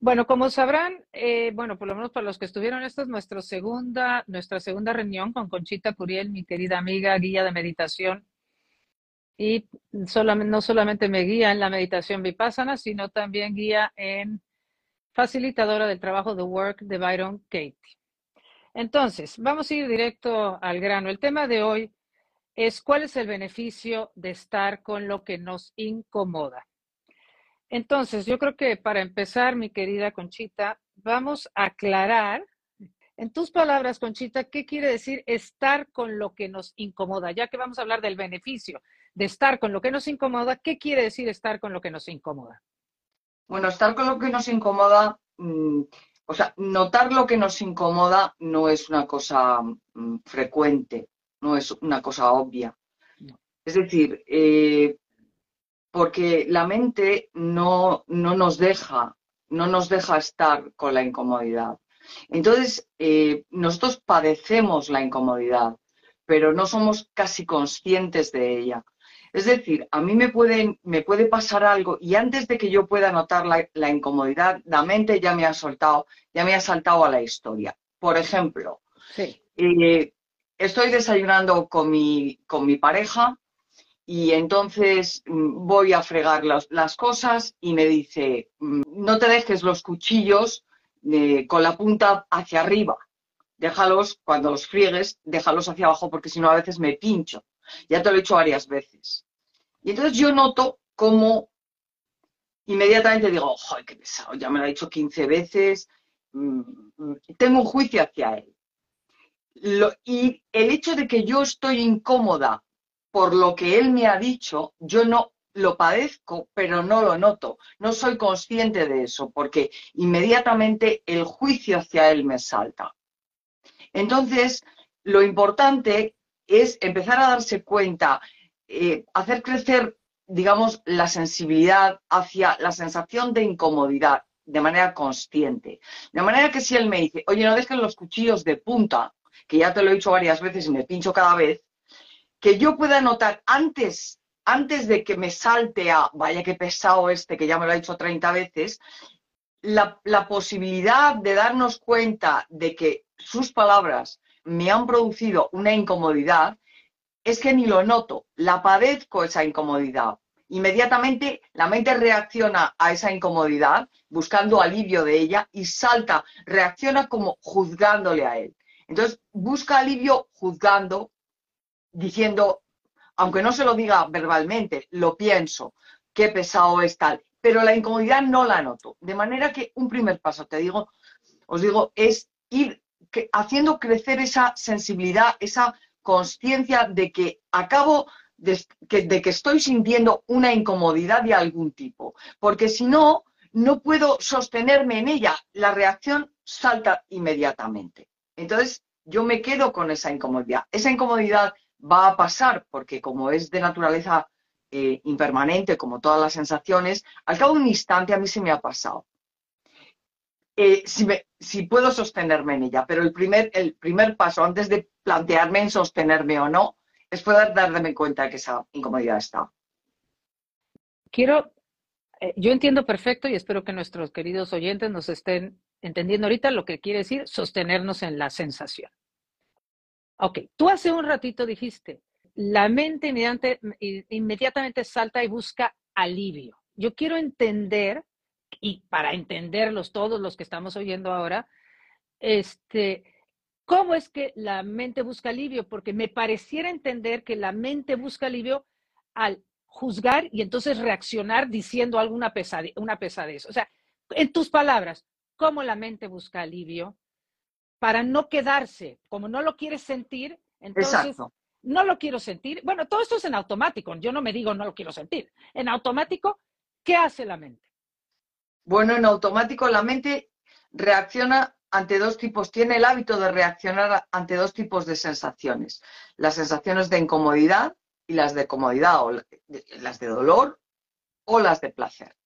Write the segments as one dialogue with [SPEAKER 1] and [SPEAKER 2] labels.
[SPEAKER 1] Bueno, como sabrán, eh, bueno, por lo menos para los que estuvieron, esta es nuestra segunda, nuestra segunda reunión con Conchita Curiel, mi querida amiga, guía de meditación. Y no solamente me guía en la meditación vipassana, sino también guía en facilitadora del trabajo de Work de Byron Katie. Entonces, vamos a ir directo al grano. El tema de hoy es cuál es el beneficio de estar con lo que nos incomoda. Entonces, yo creo que para empezar, mi querida Conchita, vamos a aclarar, en tus palabras, Conchita, qué quiere decir estar con lo que nos incomoda, ya que vamos a hablar del beneficio de estar con lo que nos incomoda, ¿qué quiere decir estar con lo que nos incomoda?
[SPEAKER 2] Bueno, estar con lo que nos incomoda, mm, o sea, notar lo que nos incomoda no es una cosa mm, frecuente, no es una cosa obvia. Es decir, eh, porque la mente no, no, nos deja, no nos deja estar con la incomodidad. Entonces, eh, nosotros padecemos la incomodidad, pero no somos casi conscientes de ella. Es decir, a mí me, me puede pasar algo y antes de que yo pueda notar la, incomodidad, la mente ya me ha soltado, ya me ha saltado a la historia. Por ejemplo, eh, estoy desayunando con mi, con mi pareja y entonces mm, voy a fregar las cosas y me dice, mm, no te dejes los cuchillos eh, con la punta hacia arriba, déjalos, cuando los friegues, déjalos hacia abajo porque si no a veces me pincho. Ya te lo he dicho varias veces. Y entonces yo noto cómo inmediatamente digo, ¡ay, qué pesado! Ya me lo ha dicho 15 veces, mm, tengo un juicio hacia él. y el hecho de que yo estoy incómoda por lo que él me ha dicho, yo no lo padezco, pero no lo noto. No soy consciente de eso, porque inmediatamente el juicio hacia él me salta. Entonces, lo importante es empezar a darse cuenta, eh, hacer crecer, digamos, la sensibilidad hacia la sensación de incomodidad de manera consciente. De manera que si él me dice, oye, no dejes los cuchillos de punta, que ya te lo he dicho varias veces y me pincho cada vez, que yo pueda notar antes, antes de que me salte a, vaya que pesado este, que ya me lo ha dicho 30 veces, la, la posibilidad de darnos cuenta de que sus palabras me han producido una incomodidad, es que ni lo noto, la padezco esa incomodidad. Inmediatamente la mente reacciona a esa incomodidad buscando alivio de ella y salta, reacciona como juzgándole a él. Entonces busca alivio juzgando, diciendo, aunque no se lo diga verbalmente, lo pienso, qué pesado es tal, pero la incomodidad no la noto. De manera que un primer paso, te digo, os digo, es ir haciendo crecer esa sensibilidad, esa conciencia de que acabo de que estoy sintiendo una incomodidad de algún tipo, porque si no, no puedo sostenerme en ella, la reacción salta inmediatamente. Entonces, yo me quedo con esa incomodidad. Esa incomodidad va a pasar porque como es de naturaleza eh, impermanente, como todas las sensaciones, al cabo de un instante a mí se me ha pasado. Eh, si, puedo sostenerme en ella, pero el primer, el primer paso antes de plantearme en sostenerme o no es poder darme cuenta de que esa incomodidad está.
[SPEAKER 1] Quiero, eh, yo entiendo perfecto y espero que nuestros queridos oyentes nos estén entendiendo ahorita lo que quiere decir sostenernos en la sensación. Ok, tú hace un ratito dijiste, la mente inmediatamente salta y busca alivio. Yo quiero entender, y para entenderlos todos los que estamos oyendo ahora, este, ¿cómo es que la mente busca alivio? Porque me pareciera entender que la mente busca alivio al juzgar y entonces reaccionar diciendo alguna una pesadez. O sea, en tus palabras, ¿cómo la mente busca alivio? Para no quedarse. Como no lo quieres sentir, entonces no lo quiero sentir. Bueno, todo esto es en automático. Yo no me digo no lo quiero sentir. En automático, ¿qué hace la mente?
[SPEAKER 2] Bueno, en automático la mente reacciona ante dos tipos, tiene el hábito de reaccionar ante dos tipos de sensaciones. Las sensaciones de incomodidad y las de comodidad, o las de dolor o las de placer.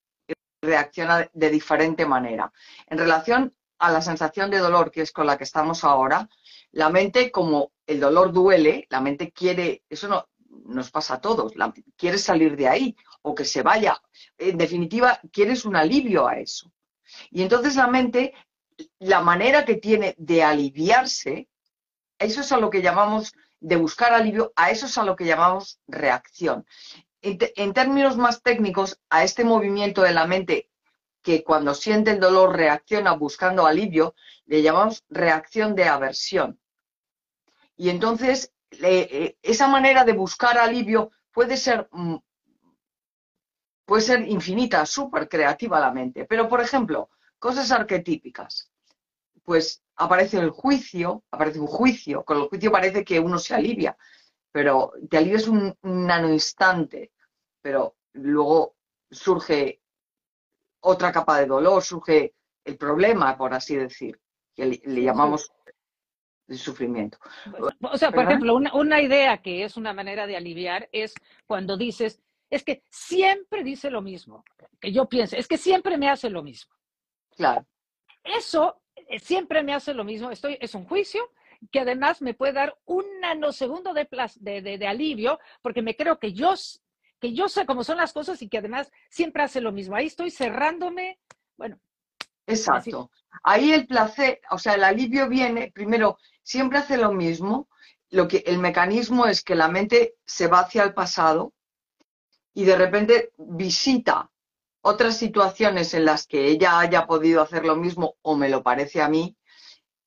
[SPEAKER 2] Reacciona de diferente manera. En relación a la sensación de dolor que es con la que estamos ahora, la mente, como el dolor duele, la mente quiere, eso no, nos pasa a todos, la, quiere salir de ahí o que se vaya. En definitiva, quieres un alivio a eso. Y entonces la mente, la manera que tiene de aliviarse, eso es a lo que llamamos, de buscar alivio, a eso es a lo que llamamos reacción. En, términos más técnicos, a este movimiento de la mente que cuando siente el dolor reacciona buscando alivio, le llamamos reacción de aversión. Y entonces, eh, esa manera de buscar alivio puede ser mm, puede ser infinita, súper creativa la mente. Pero, por ejemplo, cosas arquetípicas. Pues aparece el juicio, aparece un juicio, con el juicio parece que uno se alivia, pero te alivias un, un nano instante, pero luego surge otra capa de dolor, surge el problema, por así decir, que le, llamamos el sufrimiento.
[SPEAKER 1] O sea, por ejemplo, una, una idea que es una manera de aliviar es cuando dices, es que siempre dice lo mismo, que yo piense, es que siempre me hace lo mismo.
[SPEAKER 2] Claro.
[SPEAKER 1] Eso eh, siempre me hace lo mismo, estoy, es un juicio que además me puede dar un nanosegundo de, de, de, alivio, porque me creo que yo, que yo sé cómo son las cosas y que además siempre hace lo mismo. Ahí estoy cerrándome, bueno.
[SPEAKER 2] Exacto. Ahí el placer, o sea, el alivio viene, primero, siempre hace lo mismo, lo que el mecanismo es que la mente se va hacia el pasado, y de repente visita otras situaciones en las que ella haya podido hacer lo mismo, o me lo parece a mí,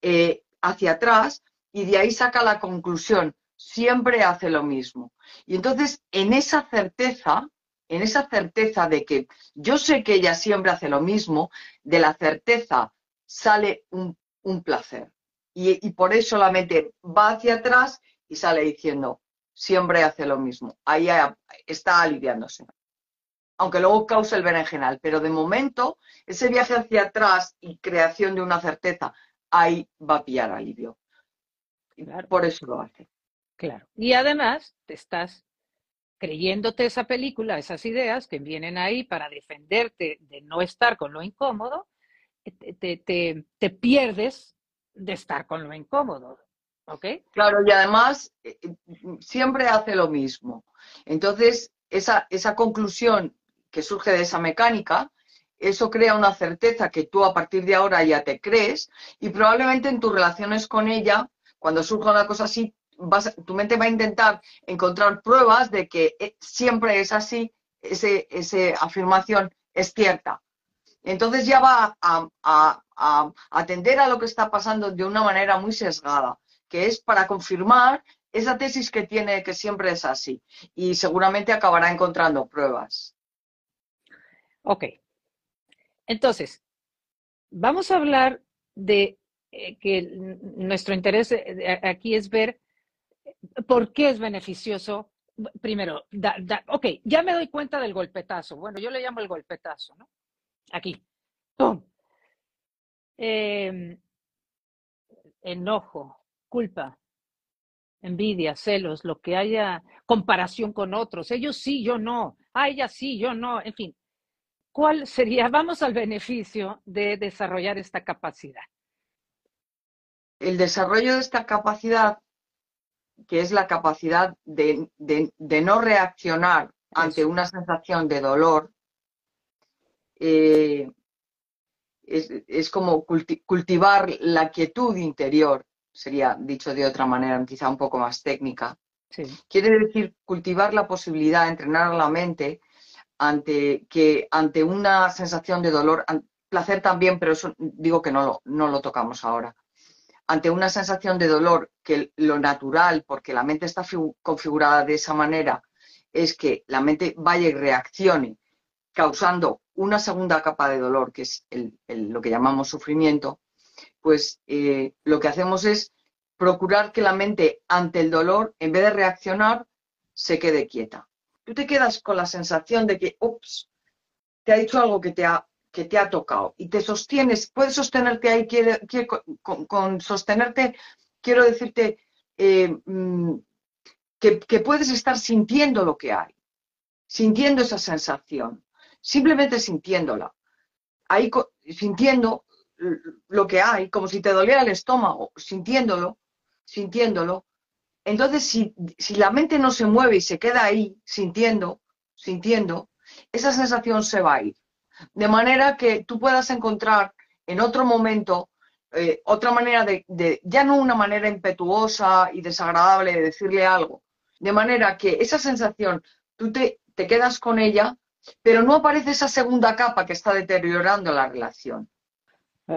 [SPEAKER 2] eh, hacia atrás, y de ahí saca la conclusión, siempre hace lo mismo. Y entonces, en esa certeza, en esa certeza de que yo sé que ella siempre hace lo mismo, de la certeza sale un, placer. Y, y por eso la mente va hacia atrás y sale diciendo, siempre hace lo mismo. Ahí está aliviándose. Aunque luego causa el berenjenal. Pero de momento, ese viaje hacia atrás y creación de una certeza, ahí va a pillar alivio. Por eso lo hace.
[SPEAKER 1] Claro. Y además, te estás creyéndote esa película, esas ideas que vienen ahí para defenderte de no estar con lo incómodo, te, te pierdes de estar con lo incómodo.
[SPEAKER 2] Claro, y además eh, eh, siempre hace lo mismo. Entonces, esa, esa conclusión que surge de esa mecánica, eso crea una certeza que tú a partir de ahora ya te crees y probablemente en tus relaciones con ella, cuando surja una cosa así, tu mente va a intentar encontrar pruebas de que eh, siempre es así, esa afirmación es cierta. Entonces ya va a, a atender a lo que está pasando de una manera muy sesgada que es para confirmar esa tesis que tiene que siempre es así. Y seguramente acabará encontrando pruebas.
[SPEAKER 1] Ok. Entonces, vamos a hablar de eh, que nuestro interés eh, aquí es ver por qué es beneficioso. Primero, ok, ya me doy cuenta del golpetazo. Bueno, yo le llamo el golpetazo, ¿no? Aquí. ¡Pum! Em, enojo, culpa, envidia, celos, lo que haya comparación con otros. Ellos sí, yo no. Ah, ella sí, yo no. En fin, ¿cuál sería, vamos al beneficio de desarrollar esta capacidad?
[SPEAKER 2] El desarrollo de esta capacidad, que es la capacidad de, no reaccionar ante una sensación de dolor, eh, es, como cultivar la quietud interior sería dicho de otra manera, quizá un poco más técnica. Quiere decir cultivar la posibilidad, de entrenar la mente ante, que, ante una sensación de dolor, placer también, pero eso digo que no lo, no lo tocamos ahora. Ante una sensación de dolor, que lo natural, porque la mente está configurada de esa manera, es que la mente vaya y reaccione, causando una segunda capa de dolor, que es lo que llamamos sufrimiento, pues eh, lo que hacemos es procurar que la mente ante el dolor, en vez de reaccionar, se quede quieta. Tú te quedas con la sensación de que, ups, te ha dicho algo que te ha, que te ha tocado y te sostienes, puedes sostenerte ahí, quiere, con, sostenerte, quiero decirte eh, mm, que, que puedes estar sintiendo lo que hay, sintiendo esa sensación, simplemente sintiéndola. Ahí sintiendo lo que hay, como si te doliera el estómago, sintiéndolo, sintiéndolo. Entonces, si, si la mente no se mueve y se queda ahí, sintiendo, sintiendo, esa sensación se va a ir. De manera que tú puedas encontrar en otro momento eh, otra manera de, ya no una manera impetuosa y desagradable de decirle algo, de manera que esa sensación, tú te, quedas con ella, pero no aparece esa segunda capa que está deteriorando la relación.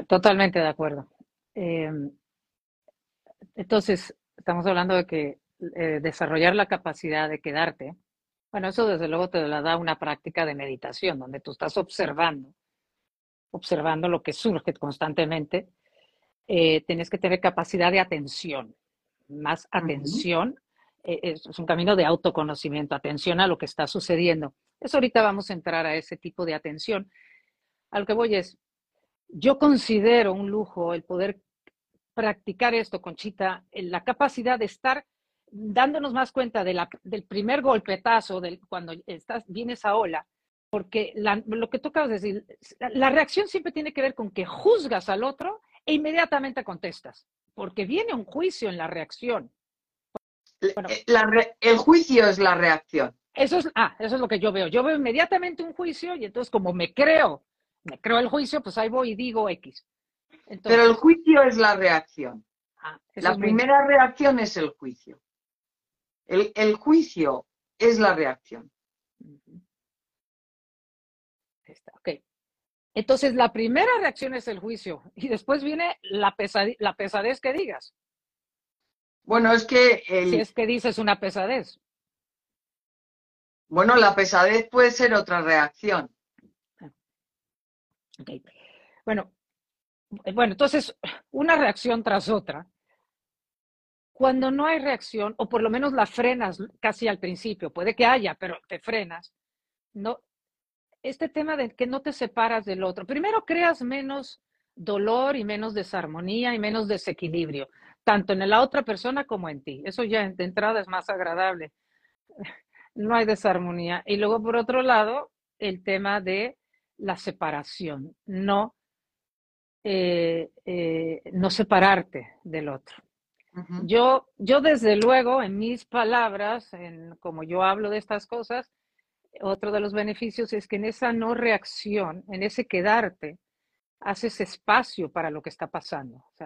[SPEAKER 1] Totalmente de acuerdo. Eh, entonces, estamos hablando de que eh, desarrollar la capacidad de quedarte, bueno, eso desde luego te la da una práctica de meditación, donde tú estás observando, observando lo que surge constantemente eh, tienes que tener capacidad de atención, más atención. Eh, es un camino de autoconocimiento, atención a lo que está sucediendo. Eso ahorita vamos a entrar a ese tipo de atención. A lo que voy es, yo considero un lujo el poder practicar esto, Conchita, la capacidad de estar dándonos más cuenta de la, del primer golpetazo, del, cuando estás, viene esa ola, porque lo que tú acabas de decir, la reacción siempre tiene que ver con que juzgas al otro e inmediatamente contestas, porque viene un juicio en la reacción.
[SPEAKER 2] Eh, el juicio es la reacción.
[SPEAKER 1] Eso es, ah, eso es lo que yo veo. Yo veo inmediatamente un juicio y entonces como me creo, me creo el juicio, pues ahí voy y digo X.
[SPEAKER 2] Pero el juicio es la reacción. Ah, la primera reacción es el juicio. El, el, juicio es la reacción.
[SPEAKER 1] Está, ok. Entonces, la primera reacción es el juicio y después viene la, la pesadez que digas.
[SPEAKER 2] Bueno, es que...
[SPEAKER 1] Si es que dices una pesadez.
[SPEAKER 2] Bueno, la pesadez puede ser otra reacción.
[SPEAKER 1] Okay. Bueno, bueno, entonces, una reacción tras otra. Cuando no hay reacción, o por lo menos la frenas casi al principio, puede que haya, pero te frenas, no, este tema de que no te separas del otro. Primero creas menos dolor y menos desarmonía y menos desequilibrio, tanto en la otra persona como en ti. Eso ya de entrada es más agradable. No hay desarmonía. Y luego, por otro lado, el tema de la separación, no, eh, eh, no separarte del otro. Yo, yo, desde luego, en mis palabras, en como yo hablo de estas cosas, otro de los beneficios es que en esa no reacción, en ese quedarte, haces espacio para lo que está pasando. O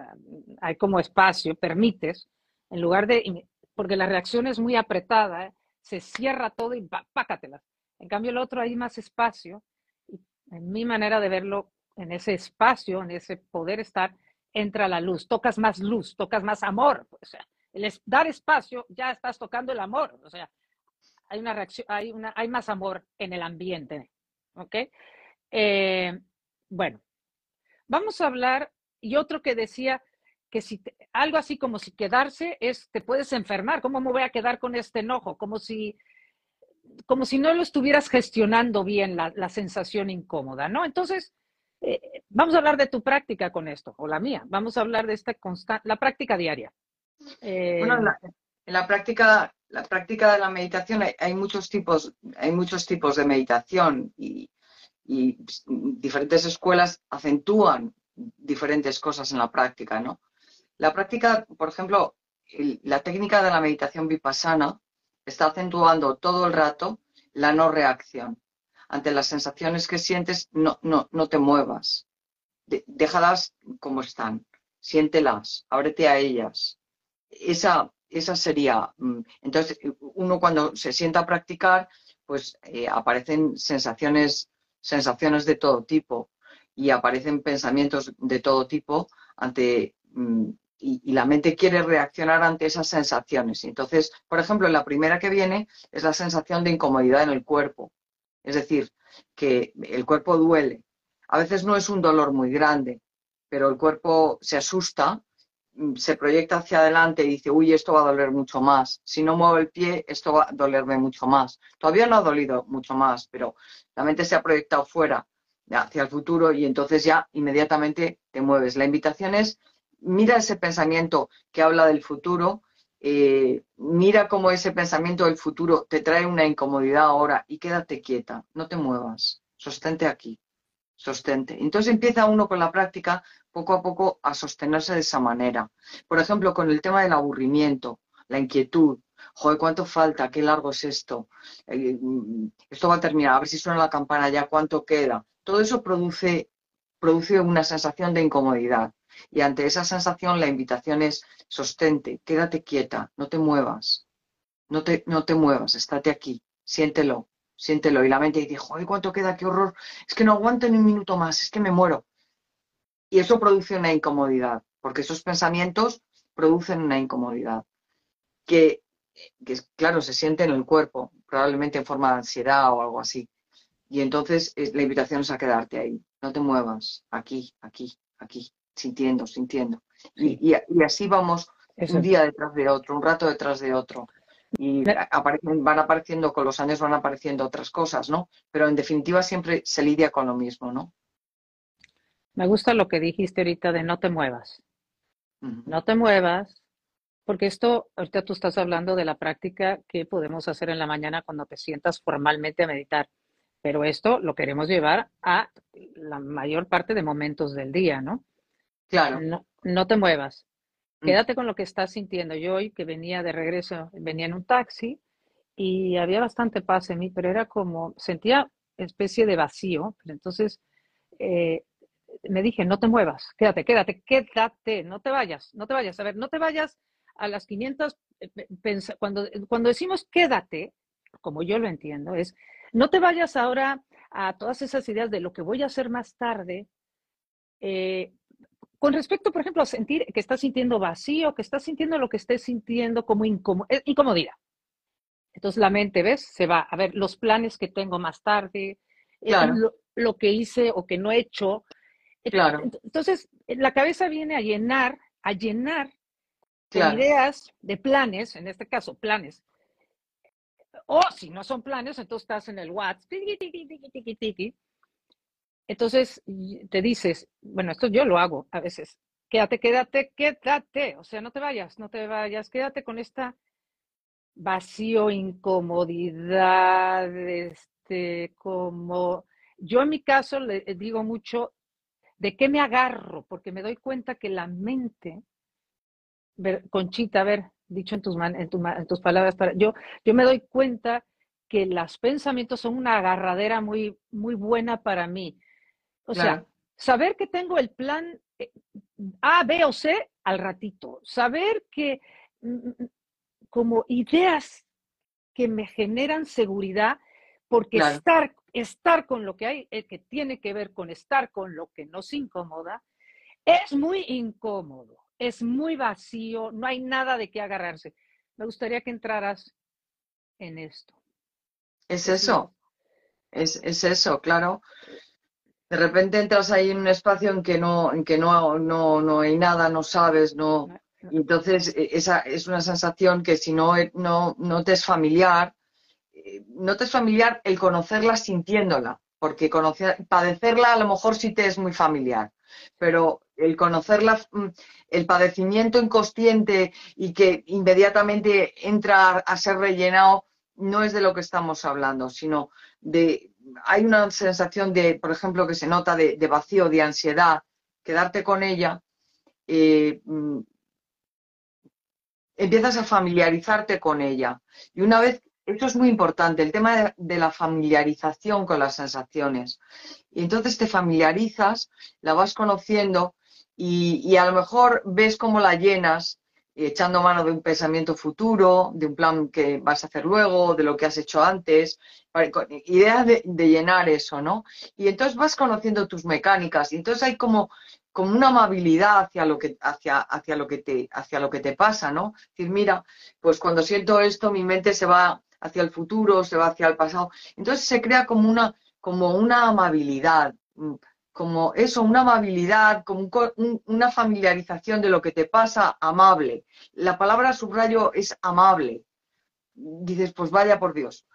[SPEAKER 1] hay como espacio, permites, en lugar de, porque la reacción es muy apretada, ¿eh? se cierra todo y pácatelas. En cambio, el otro hay más espacio. En mi manera de verlo, en ese espacio, en ese poder estar, entra la luz, tocas más luz, tocas más amor. O sea, dar espacio, ya estás tocando el amor. O sea, hay una reacción, hay, hay más amor en el ambiente. ¿Ok? Eh, bueno, vamos a hablar, y otro que decía que si algo así como si quedarse es, te puedes enfermar, ¿cómo me voy a quedar con este enojo? Como si, como si no lo estuvieras gestionando bien la, la sensación incómoda, ¿no? Entonces, eh, vamos a hablar de tu práctica con esto, o la mía, vamos a hablar de esta constante, la práctica diaria.
[SPEAKER 2] bueno, en la práctica la práctica de la meditación hay, muchos tipos, hay muchos tipos de meditación y, diferentes escuelas acentúan diferentes cosas en la práctica, ¿no? La práctica, por ejemplo, la técnica de la meditación vipassana está acentuando todo el rato la no reacción. Ante las sensaciones que sientes, no, no, no te muevas. déjalas como están. Siéntelas, ábrete a ellas. Esa, esa sería. Mm, entonces, uno cuando se sienta a practicar, pues eh, aparecen sensaciones, sensaciones de todo tipo y aparecen pensamientos de todo tipo ante mm, y, la mente quiere reaccionar ante esas sensaciones. Entonces, por ejemplo, la primera que viene es la sensación de incomodidad en el cuerpo. Es decir, que el cuerpo duele. A veces no es un dolor muy grande, pero el cuerpo se asusta Mm, se proyecta hacia adelante y dice, uy, esto va a doler mucho más. Si no muevo el pie, esto va a dolerme mucho más. Todavía no ha dolido mucho más, pero la mente se ha proyectado fuera, hacia el futuro, y entonces ya inmediatamente te mueves. La invitación es, mira ese pensamiento que habla del futuro, eh, mira cómo ese pensamiento del futuro te trae una incomodidad ahora y quédate quieta, no te muevas, sostente aquí, sostente. Entonces empieza uno con la práctica poco a poco a sostenerse de esa manera. Por ejemplo, con el tema del aburrimiento, la inquietud. Joder, ¿cuánto falta? ¿Qué largo es esto? Eh, mm, esto va a terminar. A ver si suena la campana ya. ¿Cuánto queda? todo eso produce, produce una sensación de incomodidad. Y ante esa sensación la invitación es sostente, quédate quieta, no te muevas, no te, no te muevas, estate aquí, siéntelo, siéntelo. Y la mente dice, joder, ¿cuánto queda? ¡Qué horror! Es que no aguanto ni un minuto más, es que me muero. Y eso produce una incomodidad, porque esos pensamientos producen una incomodidad que, que, claro, se siente en el cuerpo, probablemente en forma de ansiedad o algo así. Y entonces la invitación es a quedarte ahí, no te muevas, aquí, aquí, aquí, sintiendo, sintiendo. Y, así vamos un día detrás de otro, un rato detrás de otro. Y aparecen, van apareciendo, con los años van apareciendo otras cosas, ¿no? Pero en definitiva siempre se lidia con lo mismo, ¿no?
[SPEAKER 1] Me gusta lo que dijiste ahorita de no te muevas. No te muevas, porque esto, ahorita tú estás hablando de la práctica que podemos hacer en la mañana cuando te sientas formalmente a meditar. Pero esto lo queremos llevar a la mayor parte de momentos del día, ¿no?
[SPEAKER 2] Claro.
[SPEAKER 1] No, te muevas. Mm. Quédate con lo que estás sintiendo. Yo hoy que venía de regreso, venía en un taxi y había bastante paz en mí, pero era como, sentía especie de vacío. Entonces eh, me dije, no te muevas, quédate, quédate, quédate, no te vayas, no te vayas. A ver, no te vayas a las 500, eh, cuando, cuando decimos quédate, como yo lo entiendo, es no te vayas ahora a todas esas ideas de lo que voy a hacer más tarde. Eh, con respecto, por ejemplo, a sentir que estás sintiendo vacío, que estás sintiendo lo que estés sintiendo como eh, incomodidad. Entonces la mente, ¿ves? Se va a ver los planes que tengo más tarde, eh, lo, que hice o que no he hecho.
[SPEAKER 2] Claro.
[SPEAKER 1] Entonces, la cabeza viene a llenar, a llenar ideas de planes, en este caso, planes o si no son planes, entonces estás en el WhatsApp. Entonces te dices, bueno, esto yo lo hago a veces. Quédate, quédate, quédate. O sea, no te vayas, no te vayas. Quédate con esta vacío, incomodidad, este, como yo en mi caso le digo mucho de qué me agarro, porque me doy cuenta que la mente, Conchita, a ver, dicho en tus, en, tus palabras, para, yo, yo me doy cuenta que los pensamientos son una agarradera muy, muy buena para mí. O sea, saber que tengo el plan eh, A, B o C al ratito, saber que mm, mm, como ideas que me generan seguridad, porque estar, estar con lo que hay, eh, que tiene que ver con estar con lo que nos incomoda, es muy incómodo es muy vacío, no hay nada de qué agarrarse. Me gustaría que entraras en esto.
[SPEAKER 2] Es eso, es, eso, claro. De repente entras ahí en un espacio en que no, en que no, no, no hay nada, no sabes, no. entonces e, esa es una sensación que si no, no, no te es familiar, eh, no te es familiar el conocerla sintiéndola, porque conocer, padecerla a lo mejor sí te es muy familiar, pero el conocer mm, el padecimiento inconsciente y que inmediatamente entra a ser rellenado, no es de lo que estamos hablando, sino de, hay una sensación de, por ejemplo, que se nota de, vacío, de ansiedad, quedarte con ella, eh, mm, empiezas a familiarizarte con ella. Y una vez, esto es muy importante, el tema de la familiarización con las sensaciones. Y entonces te familiarizas, la vas conociendo y, a lo mejor ves cómo la llenas echando mano de un pensamiento futuro, de un plan que vas a hacer luego, de lo que has hecho antes, idea de, llenar eso, ¿no? Y entonces vas conociendo tus mecánicas y entonces hay como, como una amabilidad hacia lo que, hacia, hacia lo que te, hacia lo que te pasa, ¿no? Es decir, mira, pues cuando siento esto, mi mente se va hacia el futuro, se va hacia el pasado. Entonces se crea como una, como una amabilidad, como eso, una amabilidad, como una familiarización de lo que te pasa, amable. La palabra subrayo es amable. Dices, pues vaya por Dios,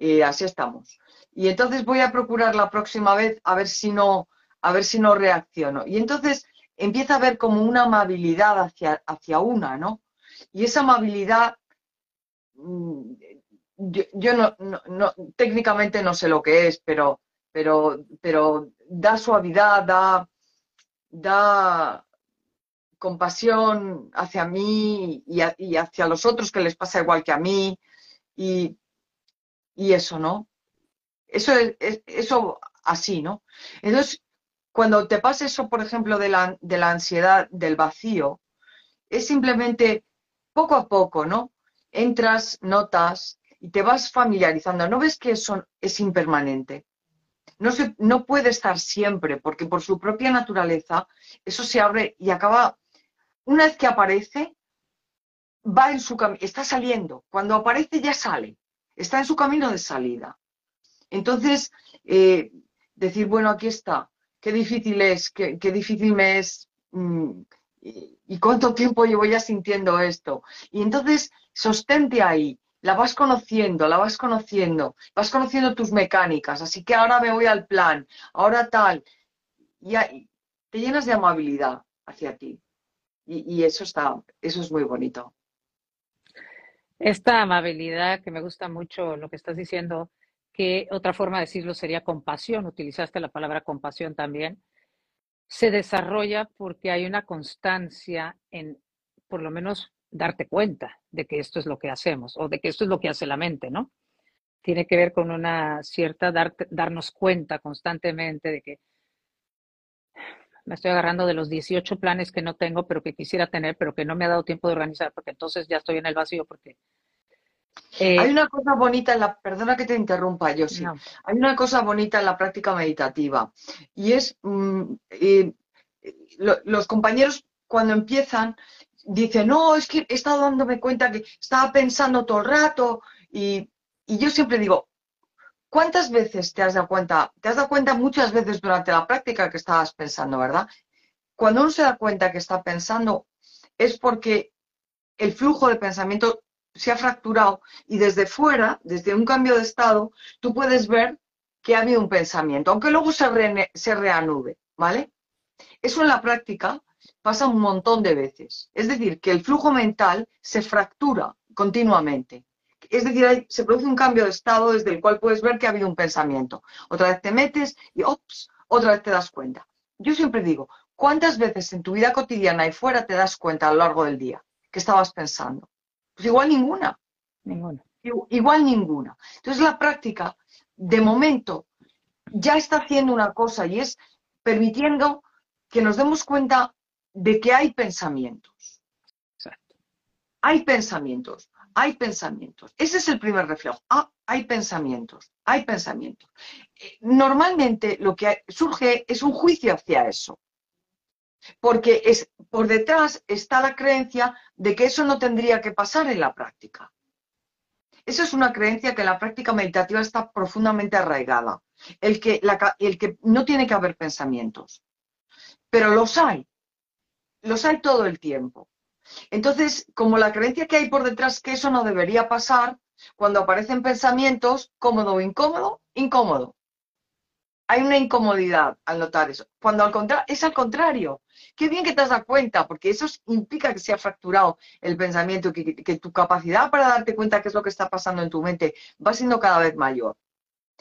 [SPEAKER 2] eh, así estamos. Y entonces voy a procurar la próxima vez a ver si no, a ver si no reacciono. Y entonces empieza a haber como una amabilidad hacia, hacia una, ¿no? Y esa amabilidad, mm, yo, no, no, técnicamente no sé lo que es, pero pero, pero da suavidad, da, da compasión hacia mí y, hacia los otros que les pasa igual que a mí y, eso, ¿no? Eso, eso así, ¿no? Entonces, cuando te pasa eso, por ejemplo, de la, de la ansiedad, del vacío, es simplemente poco a poco, ¿no? Entras, notas y te vas familiarizando. ¿No ves que eso es impermanente? No, se, no puede estar siempre, porque por su propia naturaleza eso se abre y acaba, una vez que aparece, va en su camino, está saliendo. Cuando aparece ya sale, está en su camino de salida. Entonces, eh, decir, bueno, aquí está, qué difícil es, qué, difícil me es, mmm, y, cuánto tiempo llevo ya sintiendo esto. Y entonces, sostente ahí, la vas conociendo, la vas conociendo, vas conociendo tus mecánicas, así que ahora me voy al plan, ahora tal, y, y te llenas de amabilidad hacia ti. Y, y eso está, eso es muy bonito.
[SPEAKER 1] Esta amabilidad que me gusta mucho lo que estás diciendo, que otra forma de decirlo sería compasión, utilizaste la palabra compasión también, se desarrolla porque hay una constancia en, por lo menos, darte cuenta de que esto es lo que hacemos o de que esto es lo que hace la mente, ¿no? Tiene que ver con una cierta dar, darnos cuenta constantemente de que me estoy agarrando de los 18 planes que no tengo, pero que quisiera tener, pero que no me ha dado tiempo de organizar, porque entonces ya estoy en el vacío, porque
[SPEAKER 2] eh, hay una cosa bonita en la, perdona que te interrumpa, yo sí. No. Hay una cosa bonita en la práctica meditativa y es mm, eh, lo, los compañeros cuando empiezan dicen, no, es que he estado dándome cuenta que estaba pensando todo el rato y, y yo siempre digo, ¿cuántas veces te has dado cuenta? Te has dado cuenta muchas veces durante la práctica que estabas pensando, ¿verdad? Cuando uno se da cuenta que está pensando es porque el flujo de pensamiento se ha fracturado y desde fuera, desde un cambio de estado, tú puedes ver que ha habido un pensamiento, aunque luego se, se reanude, ¿vale? Eso en la práctica pasa un montón de veces. Es decir, que el flujo mental se fractura continuamente. Es decir, hay, se produce un cambio de estado desde el cual puedes ver que ha habido un pensamiento. Otra vez te metes y ops, otra vez te das cuenta. Yo siempre digo, ¿cuántas veces en tu vida cotidiana y fuera te das cuenta a lo largo del día que estabas pensando? Pues igual ninguna.
[SPEAKER 1] Ninguna.
[SPEAKER 2] Igual ninguna. Entonces la práctica, de momento, ya está haciendo una cosa y es permitiendo que nos demos cuenta de que hay pensamientos.
[SPEAKER 1] Exacto.
[SPEAKER 2] Hay pensamientos, hay pensamientos. Ese es el primer reflejo. Ah, hay pensamientos, hay pensamientos. Normalmente lo que surge es un juicio hacia eso porque es, por detrás está la creencia de que eso no tendría que pasar en la práctica. Esa es una creencia que en la práctica meditativa está profundamente arraigada, el que, el que no tiene que haber pensamientos. Pero los hay, los hay todo el tiempo. Entonces, como la creencia que hay por detrás que eso no debería pasar, cuando aparecen pensamientos, cómodo o incómodo, incómodo hay una incomodidad al notar eso. Cuando al contrario, es al contrario. Qué bien que te has dado cuenta, porque eso implica que se ha fracturado el pensamiento, que, que, tu capacidad para darte cuenta qué es lo que está pasando en tu mente va siendo cada vez mayor.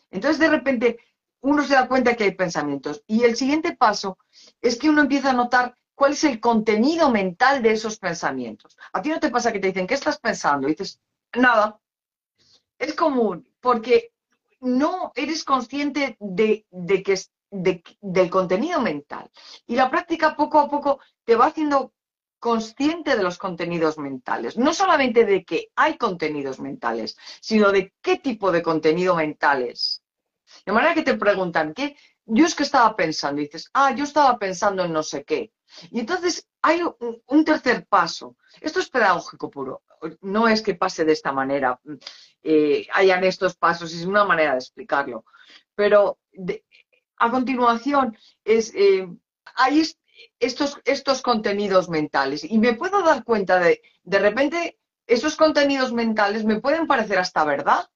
[SPEAKER 2] Entonces, de repente, uno se da cuenta que hay pensamientos. Y el siguiente paso es que uno empieza a notar cuál es el contenido mental de esos pensamientos. A ti no te pasa que te dicen, ¿qué estás pensando? Y dices, nada. Es común, porque no eres consciente de, de que, de, del contenido mental. Y la práctica poco a poco te va haciendo consciente de los contenidos mentales. No solamente de que hay contenidos mentales, sino de qué tipo de contenido mentales. De manera que te preguntan, ¿qué? Yo es que estaba pensando, dices, ah, yo estaba pensando en no sé qué. Y entonces hay un tercer paso. Esto es pedagógico puro. No es que pase de esta manera eh, hayan estos pasos, es una manera de explicarlo. Pero a continuación es, eh, hay estos, estos contenidos mentales y me puedo dar cuenta de, de repente, esos contenidos mentales me pueden parecer hasta verdad.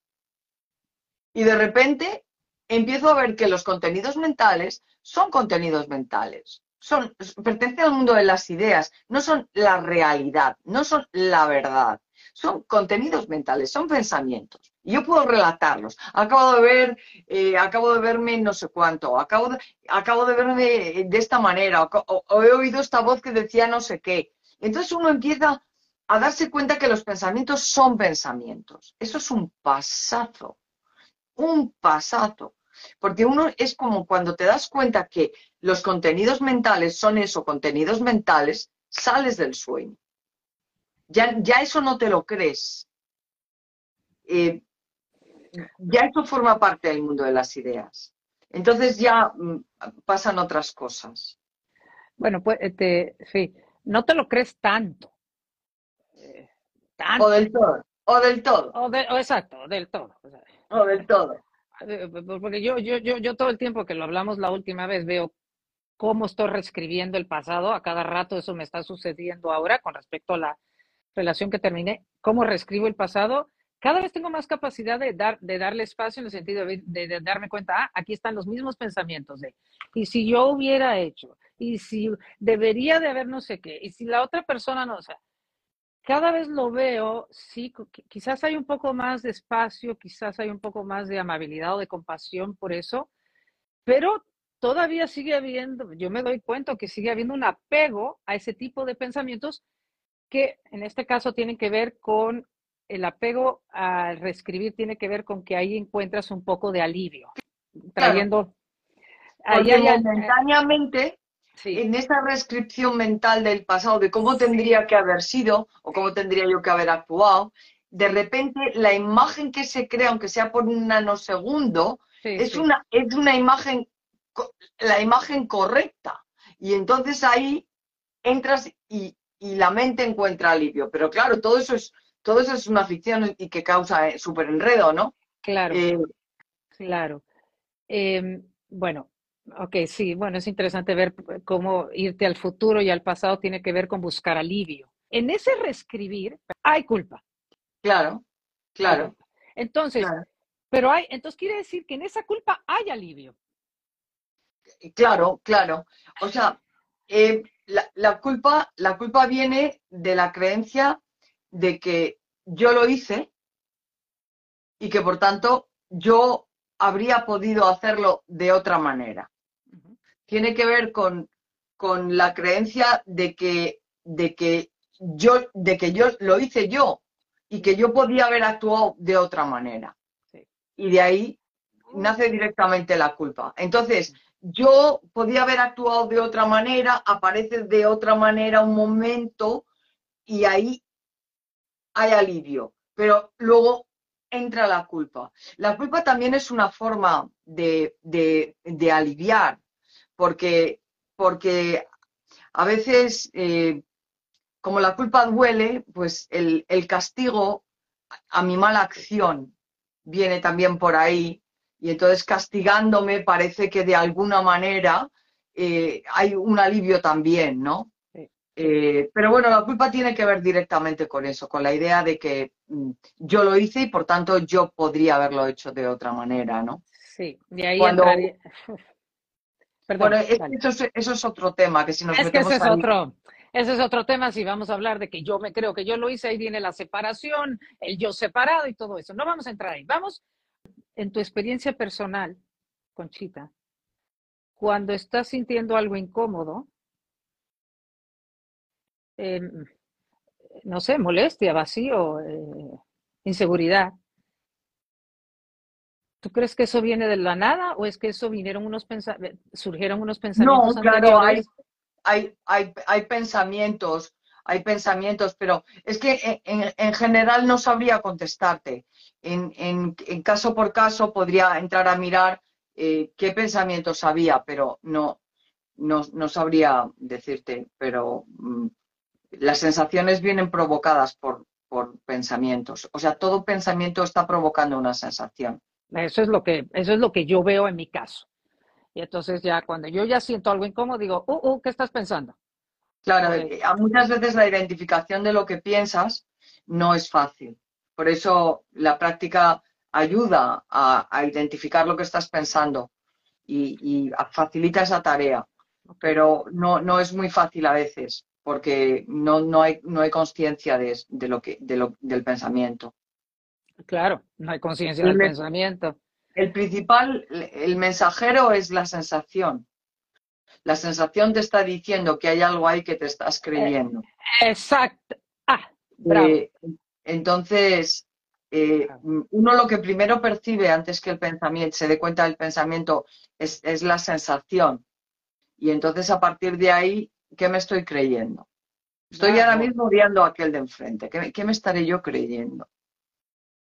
[SPEAKER 2] Y de repente empiezo a ver que los contenidos mentales son contenidos mentales. Son, pertenecen al mundo de las ideas, no son la realidad, no son la verdad son contenidos mentales, son pensamientos. Y yo puedo relatarlos. Acabo de ver, eh, acabo de verme no sé cuánto, acabo de, acabo de verme de esta manera, o, o he oído esta voz que decía no sé qué. Entonces uno empieza a darse cuenta que los pensamientos son pensamientos. Eso es un pasazo, un pasazo. porque uno es como cuando te das cuenta que los contenidos mentales son eso, contenidos mentales, sales del sueño. Ya, ya eso no te lo crees. Eh, ya eso forma parte del mundo de las ideas. Entonces ya mm, pasan otras cosas.
[SPEAKER 1] Bueno, pues, este, sí, no te lo crees tanto.
[SPEAKER 2] Eh, o del todo. O del todo.
[SPEAKER 1] O, exacto, del todo.
[SPEAKER 2] O, del todo.
[SPEAKER 1] Eh, porque yo, yo, yo, yo todo el tiempo que lo hablamos la última vez veo cómo estoy reescribiendo el pasado. A cada rato eso me está sucediendo ahora con respecto a la relación que terminé. ¿Cómo reescribo el pasado? cada vez tengo más capacidad de, dar, de darle espacio en el sentido de, darme cuenta, ah, aquí están los mismos pensamientos de, y si yo hubiera hecho, y si debería de haber no sé qué, y si la otra persona no, o sea, cada vez lo veo, sí, quizás hay un poco más de espacio, quizás hay un poco más de amabilidad o de compasión por eso, pero todavía sigue habiendo, yo me doy cuenta que sigue habiendo un apego a ese tipo de pensamientos que en este caso tienen que ver con el apego al reescribir tiene que ver con que ahí encuentras un poco de alivio, trayendo...
[SPEAKER 2] momentáneamente, en esa reescripción mental del pasado, de cómo tendría que haber sido o cómo tendría yo que haber actuado, de repente la imagen que se crea, aunque sea por un nanosegundo, es, Una, es una imagen, la imagen correcta. Y entonces ahí entras y, y la mente encuentra alivio. Pero claro, todo eso es todo eso es una ficción y que causa eh, súper enredo, ¿no?
[SPEAKER 1] Claro. Eh, claro. Em, bueno, ok, sí, bueno, es interesante ver cómo irte al futuro y al pasado tiene que ver con buscar alivio. En ese reescribir hay culpa.
[SPEAKER 2] Claro, claro.
[SPEAKER 1] Entonces, pero hay, entonces quiere decir que en esa culpa hay alivio.
[SPEAKER 2] Claro, claro. O sea, eh, la, culpa, la culpa viene de la creencia de que yo lo hice y que por tanto yo habría podido hacerlo de otra manera. Tiene que ver con, con la creencia de que, de, que yo, de que yo lo hice yo y que yo podía haber actuado de otra manera. Y de ahí nace directamente la culpa. Entonces, yo podía haber actuado de otra manera, aparece de otra manera un momento y ahí hay alivio, pero luego entra la culpa. La culpa también es una forma de, aliviar, porque, porque a veces, eh, como la culpa duele, pues el, castigo a mi mala acción viene también por ahí, y entonces castigándome parece que de alguna manera eh, hay un alivio también, ¿no? Eh, pero bueno, la culpa tiene que ver directamente con eso, con la idea de que mm, yo lo hice y por tanto yo podría haberlo hecho de otra manera, ¿no?
[SPEAKER 1] Sí, de ahí Cuando...
[SPEAKER 2] Perdón, bueno, eso, es, otro tema, que si nos
[SPEAKER 1] es que ese es otro, ese es otro tema, si vamos a hablar de que yo me creo que yo lo hice, ahí viene la separación, el yo separado y todo eso. No vamos a entrar ahí. Vamos, en tu experiencia personal, Conchita, cuando estás sintiendo algo incómodo, Em, no sé, molestia, vacío, eh, inseguridad. ¿Tú crees que eso viene de la nada o es que eso vinieron unos surgieron unos pensamientos?
[SPEAKER 2] No, claro, hay, hay, hay, hay, pensamientos, hay pensamientos, pero es que en, general no sabría contestarte. En, en, caso por caso podría entrar a mirar eh, qué pensamientos había, pero no, no, no sabría decirte, pero mm, las sensaciones vienen provocadas por, por pensamientos. O sea, todo pensamiento está provocando una sensación.
[SPEAKER 1] Eso es lo que, eso es lo que yo veo en mi caso. Y entonces ya cuando yo ya siento algo incómodo, digo, uh, uh, ¿qué estás pensando?
[SPEAKER 2] Claro, eh, muchas veces la identificación de lo que piensas no es fácil. Por eso la práctica ayuda a, identificar lo que estás pensando y, y, facilita esa tarea. Pero no, no es muy fácil a veces porque no, no hay, no hay conciencia de, lo que, de lo, del pensamiento.
[SPEAKER 1] Claro, no hay conciencia del pensamiento.
[SPEAKER 2] El principal, el mensajero es la sensación. La sensación te está diciendo que hay algo ahí que te estás creyendo.
[SPEAKER 1] exacto. Ah,
[SPEAKER 2] eh, entonces, eh, uno lo que primero percibe antes que el pensamiento, se dé cuenta del pensamiento, es, la sensación. Y entonces a partir de ahí, ¿qué me estoy creyendo? Estoy ahora mismo odiando a aquel de enfrente. ¿Qué, me estaré yo creyendo?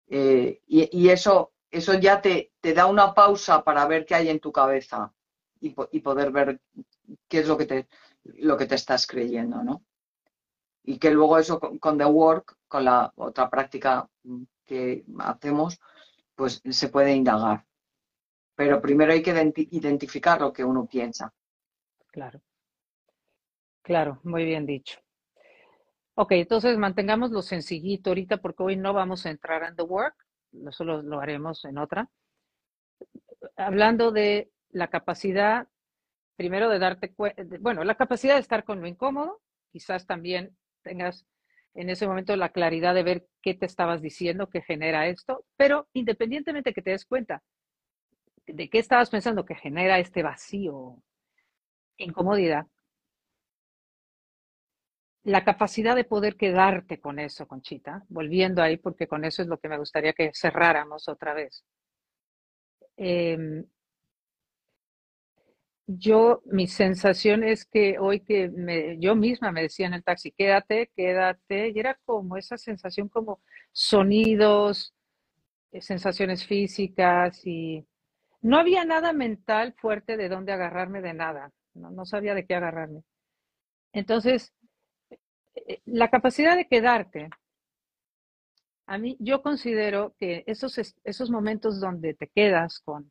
[SPEAKER 2] Eh, y, eso, eso ya te, te, da una pausa para ver qué hay en tu cabeza y, y poder ver qué es lo que te, lo que te estás creyendo, ¿no? Y que luego eso con, The Work, con la otra práctica que hacemos, pues se puede indagar. Pero primero hay que identificar lo que uno piensa.
[SPEAKER 1] Claro. Claro, muy bien dicho. Ok, entonces mantengamos lo sencillito ahorita porque hoy no vamos a entrar en The Work, eso lo haremos en otra. Hablando de la capacidad primero de darte cuenta, bueno, la capacidad de estar con lo incómodo, quizás también tengas en ese momento la claridad de ver qué te estabas diciendo que genera esto, pero independientemente que te des cuenta de qué estabas pensando que genera este vacío, incomodidad, la capacidad de poder quedarte con eso, Conchita, volviendo ahí, porque con eso es lo que me gustaría que cerráramos otra vez. Eh, yo, mi sensación es que hoy que me, yo misma me decía en el taxi, quédate, quédate, y era como esa sensación como sonidos, eh, sensaciones físicas y no había nada mental fuerte de dónde agarrarme de nada, no, sabía de qué agarrarme. Entonces, la capacidad de quedarte, a mí yo considero que esos, esos momentos donde te quedas con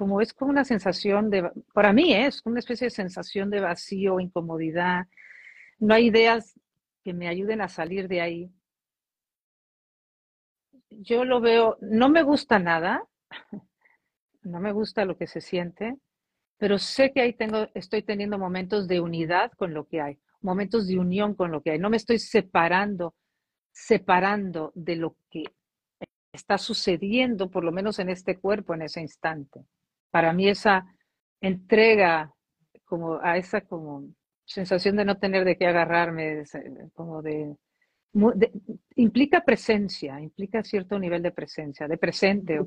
[SPEAKER 1] como es como una sensación de, para mí es una especie de sensación de vacío, incomodidad. No hay ideas que me ayuden a salir de ahí. Yo lo veo, no me gusta nada, no me gusta lo que se siente, pero sé que ahí tengo, estoy teniendo momentos de unidad con lo que hay, momentos de unión con lo que hay. No me estoy separando, separando de lo que está sucediendo, por lo menos en este cuerpo, en ese instante para mí esa entrega como a esa como sensación de no tener de qué agarrarme, como de, implica presencia, implica cierto nivel de presencia, de presente.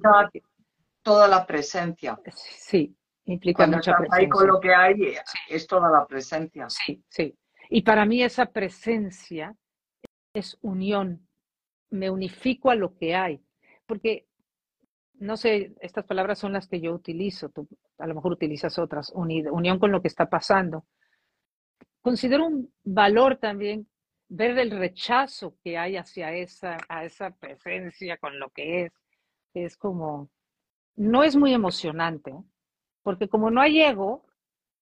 [SPEAKER 2] Toda, la presencia.
[SPEAKER 1] Sí, implica mucha presencia.
[SPEAKER 2] Ahí con lo que hay es toda la presencia.
[SPEAKER 1] Sí, sí. Y para mí esa presencia es unión. Me unifico a lo que hay. Porque no sé, estas palabras son las que yo utilizo, tú a lo mejor utilizas otras, unión con lo que está pasando. Considero un valor también ver el rechazo que hay hacia esa, a esa presencia con lo que es. Es como, no es muy emocionante, porque como no hay ego,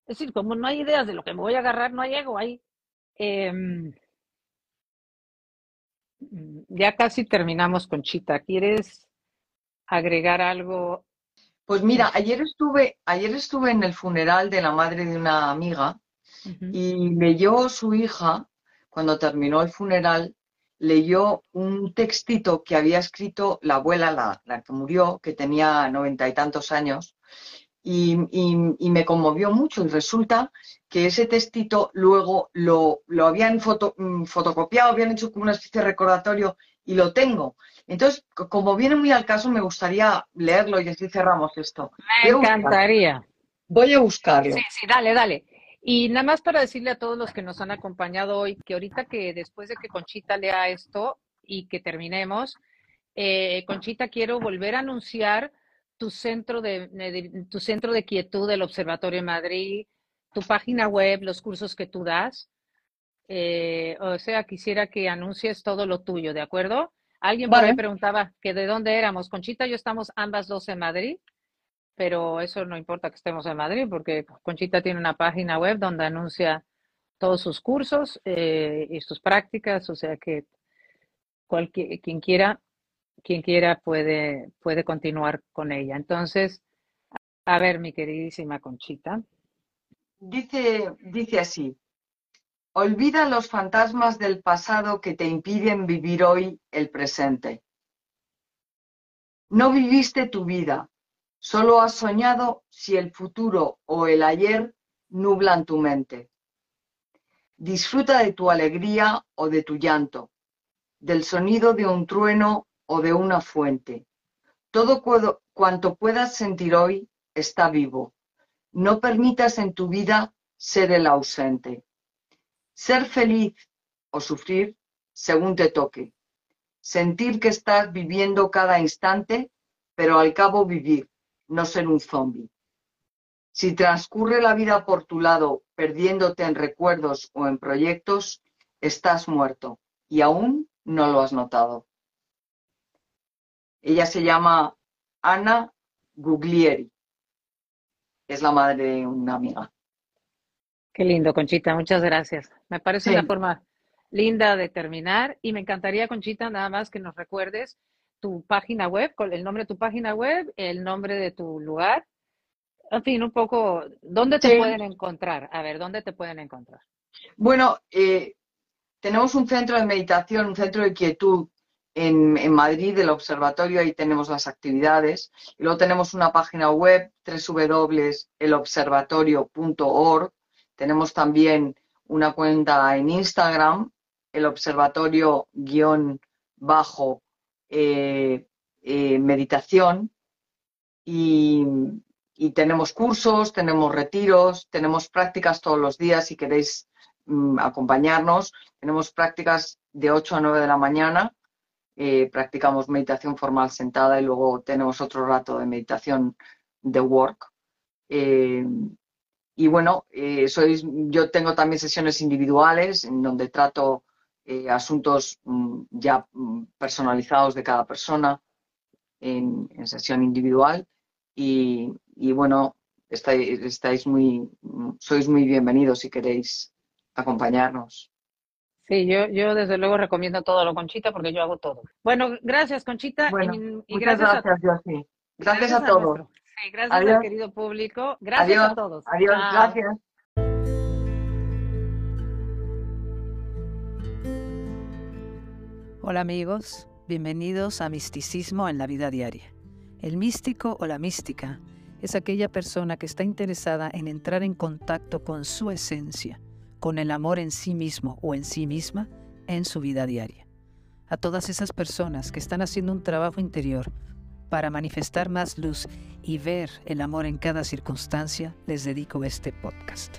[SPEAKER 1] es decir, como no hay ideas de lo que me voy a agarrar, no hay ego, hay... Em, ya casi terminamos, con Chita. ¿Quieres agregar algo?
[SPEAKER 2] Pues mira, ayer estuve, ayer estuve en el funeral de la madre de una amiga y leyó su hija, cuando terminó el funeral, leyó un textito que había escrito la abuela, la, la que murió, que tenía noventa y tantos años, y, me conmovió mucho. Y resulta que ese textito luego lo, lo habían foto, mm, fotocopiado, habían hecho como una especie de recordatorio y lo tengo. Entonces, como viene muy al caso, me gustaría leerlo y así cerramos esto.
[SPEAKER 1] Me encantaría.
[SPEAKER 2] Voy a buscarlo.
[SPEAKER 1] Sí, sí, dale, dale. Y nada más para decirle a todos los que nos han acompañado hoy que ahorita que después de que Conchita lea esto y que terminemos, eh, Conchita, quiero volver a anunciar tu centro de, tu centro de quietud del Observatorio de Madrid, tu página web, los cursos que tú das. Eh, o sea, quisiera que anuncies todo lo tuyo, ¿de acuerdo? Alguien por ahí preguntaba que de dónde éramos. Conchita y yo estamos ambas dos en Madrid, pero eso no importa que estemos en Madrid, porque Conchita tiene una página web donde anuncia todos sus cursos eh, y sus prácticas, o sea que cualquier, quien quiera, quien quiera puede, puede continuar con ella. Entonces, a ver, mi queridísima Conchita.
[SPEAKER 2] Dice, así, Olvida los fantasmas del pasado que te impiden vivir hoy el presente. No viviste tu vida, solo has soñado si el futuro o el ayer nublan tu mente. Disfruta de tu alegría o de tu llanto, del sonido de un trueno o de una fuente. Todo cuanto puedas sentir hoy está vivo. No permitas en tu vida ser el ausente. Ser feliz o sufrir según te toque. Sentir que estás viviendo cada instante, pero al cabo vivir, no ser un zombi. Si transcurre la vida por tu lado perdiéndote en recuerdos o en proyectos, estás muerto y aún no lo has notado. Ella se llama Ana Guglieri. Es la madre de una amiga.
[SPEAKER 1] Qué lindo, Conchita, muchas gracias. Me parece una forma linda de terminar y me encantaría, Conchita, nada más que nos recuerdes tu página web, el nombre de tu página web, el nombre de tu lugar, en fin, un poco, ¿dónde te pueden encontrar? A ver, ¿dónde te pueden encontrar?
[SPEAKER 2] Bueno, eh, tenemos un centro de meditación, un centro de quietud en, Madrid, el observatorio, ahí tenemos las actividades. Y luego tenemos una página web, www.elobservatorio.org. Tenemos también una cuenta en Instagram, el observatorio guion bajo eh, meditación. Y, y tenemos cursos, tenemos retiros, tenemos prácticas todos los días si queréis mm, acompañarnos. Tenemos prácticas de 8 a 9 de la mañana. Eh, practicamos meditación formal sentada y luego tenemos otro rato de meditación de work. Eh, y bueno, eh, sois, yo tengo también sesiones individuales en donde trato asuntos mm, ya mm, personalizados de cada persona en, sesión individual. Y, y bueno, estáis, estáis muy, sois muy bienvenidos si queréis acompañarnos.
[SPEAKER 1] Sí, yo, yo desde luego recomiendo todo lo Conchita porque yo hago todo. Bueno, gracias Conchita.
[SPEAKER 2] y, gracias, a, Gracias, a, todos.
[SPEAKER 1] sí, gracias al querido público. Gracias a todos.
[SPEAKER 2] Adiós, gracias.
[SPEAKER 1] Hola amigos, bienvenidos a Misticismo en la Vida Diaria. El místico o la mística es aquella persona que está interesada en entrar en contacto con su esencia, con el amor en sí mismo o en sí misma en su vida diaria. A todas esas personas que están haciendo un trabajo interior para manifestar más luz y ver el amor en cada circunstancia, les dedico este podcast.